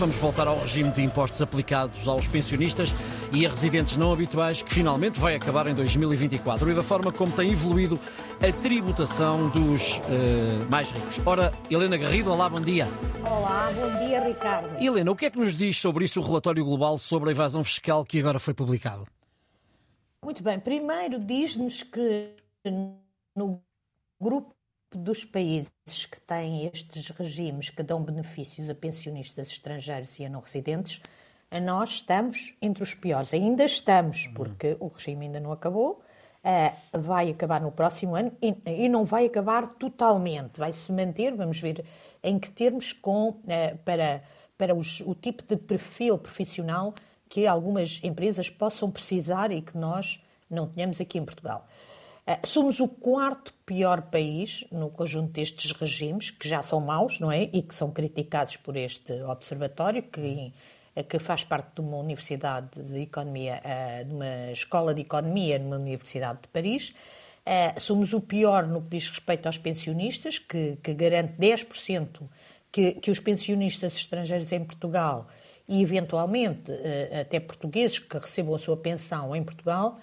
Vamos voltar ao regime de impostos aplicados aos pensionistas e a residentes não habituais, que finalmente vai acabar em 2024, e da forma como tem evoluído a tributação dos uh, mais ricos. Ora, Helena Garrido, olá, bom dia. Olá, bom dia, Ricardo. Helena, o que é que nos diz sobre isso o relatório global sobre a evasão fiscal que agora foi publicado? Muito bem, primeiro diz-nos que no grupo dos países que têm estes regimes que dão benefícios a pensionistas estrangeiros e a não residentes, a nós estamos entre os piores. Ainda estamos, porque o regime ainda não acabou, uh, vai acabar no próximo ano e, e, não vai acabar totalmente. Vai se manter, vamos ver em que termos, com, uh, para, para os, o tipo de perfil profissional que algumas empresas possam precisar e que nós não tenhamos aqui em Portugal. Eh, somos o quarto pior país no conjunto destes regimes, que já são maus, não é? E que são criticados por este observatório, que, eh, que faz parte de uma universidade de economia, eh, de uma escola de economia numa universidade de Paris. Somos o pior no que diz respeito aos pensionistas, que, que garante 10% que, que os pensionistas estrangeiros em Portugal e, eventualmente, até portugueses que recebam a sua pensão em Portugal,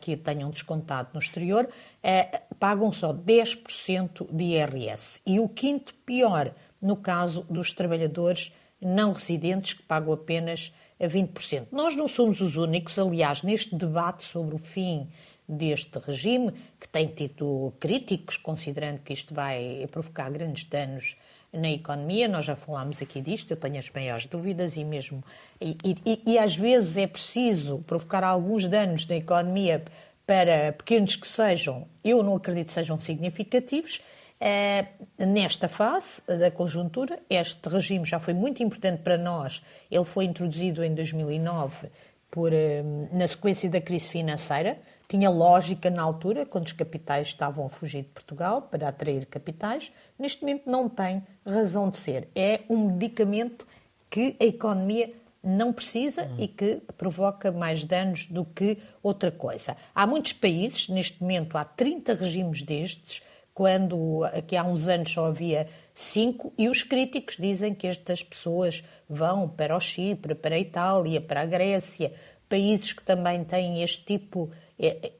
que tenham descontado no exterior, uh, pagam só 10% de IRS. E o quinto pior, no caso dos trabalhadores não residentes, que pagam apenas 20%. Nós não somos os únicos, aliás, neste debate sobre o fim deste regime, que tem tido críticos, considerando que isto vai provocar grandes danos na economia, nós já falámos aqui disto, eu tenho as maiores dúvidas e mesmo. E, e, e, às vezes é preciso provocar alguns danos na economia para pequenos que sejam, eu não acredito sejam significativos. Uh, nesta fase da conjuntura, este regime já foi muito importante para nós. Ele foi introduzido em 2009 por, uh, na sequência da crise financeira tinha lógica na altura, quando os capitais estavam a fugir de Portugal para atrair capitais. Neste momento não tem razão de ser. É um medicamento que a economia não precisa uhum. e que provoca mais danos do que outra coisa. Há muitos países, neste momento há 30 regimes destes, quando aqui há uns anos só havia cinco, e os críticos dizem que estas pessoas vão para o Chipre, para a Itália, para a Grécia, países que também têm este tipo de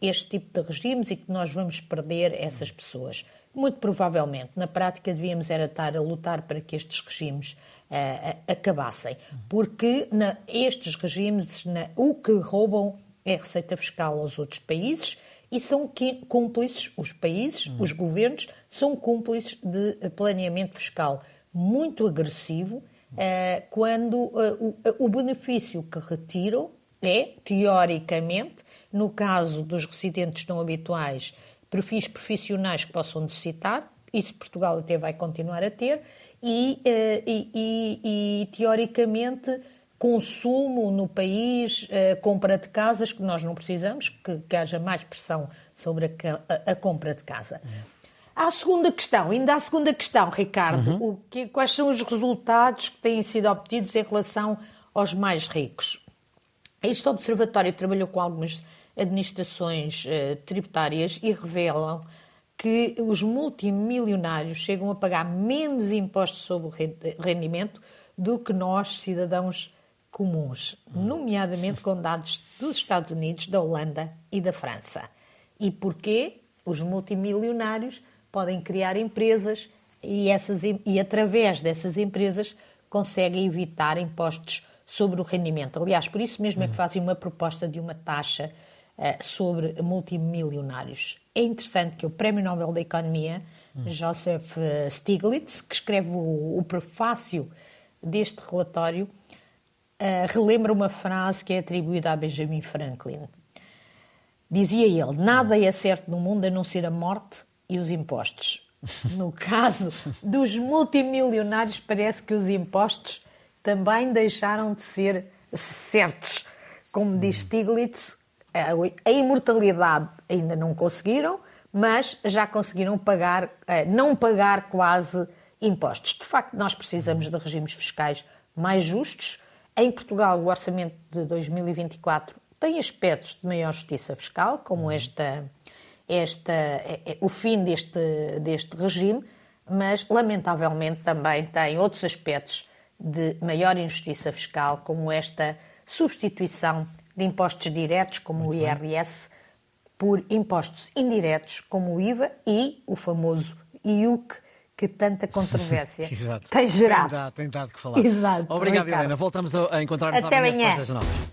este tipo de regimes e que nós vamos perder essas pessoas. Muito provavelmente, na prática, devíamos era estar a lutar para que estes regimes uh, acabassem, porque na, estes regimes na, o que roubam é receita fiscal aos outros países e são cúmplices, os países, uhum. os governos, são cúmplices de planeamento fiscal muito agressivo uh, quando uh, o, o benefício que retiram é, teoricamente, no caso dos residentes não habituais, perfis profissionais que possam necessitar, isso Portugal até vai continuar a ter, e, eh, e, e, e teoricamente consumo no país, eh, compra de casas, que nós não precisamos, que, que haja mais pressão sobre a, a, a compra de casa. Há a segunda questão, ainda a segunda questão, Ricardo, uhum. o que, quais são os resultados que têm sido obtidos em relação aos mais ricos? Este observatório trabalhou com algumas administrações uh, tributárias e revelam que os multimilionários chegam a pagar menos impostos sobre o rendimento do que nós, cidadãos comuns, nomeadamente com dados dos Estados Unidos, da Holanda e da França. E porquê? Os multimilionários podem criar empresas e, essas, e através dessas empresas conseguem evitar impostos sobre o rendimento. Aliás, por isso mesmo é que fazem uma proposta de uma taxa uh, sobre multimilionários. É interessante que o Prémio Nobel da Economia, Joseph eh, Stiglitz, que escreve o, o prefácio deste relatório, relembra uma frase que é atribuída a Benjamin Franklin. Dizia ele: Nada é certo no mundo a não ser a morte e os impostos. No caso dos multimilionários, parece que os impostos também deixaram de ser certos. Como diz Stiglitz, a imortalidade ainda não conseguiram, mas já conseguiram pagar, eh, não pagar quase impostos. De facto, nós precisamos de regimes fiscais mais justos. Em Portugal, o orçamento de 2024 tem aspectos de maior justiça fiscal, como esta, esta, é, é, o fim deste, deste regime, mas lamentavelmente também tem outros aspectos de maior injustiça fiscal, como esta substituição de impostos diretos, como Muito o IRS, bem. por impostos indiretos, como o IVA e o famoso IUC, que tanta controvérsia tem gerado. Tem dado, tem dado que falar. Exato. Obrigado, Helena. Voltamos a encontrar-nos amanhã. Até amanhã.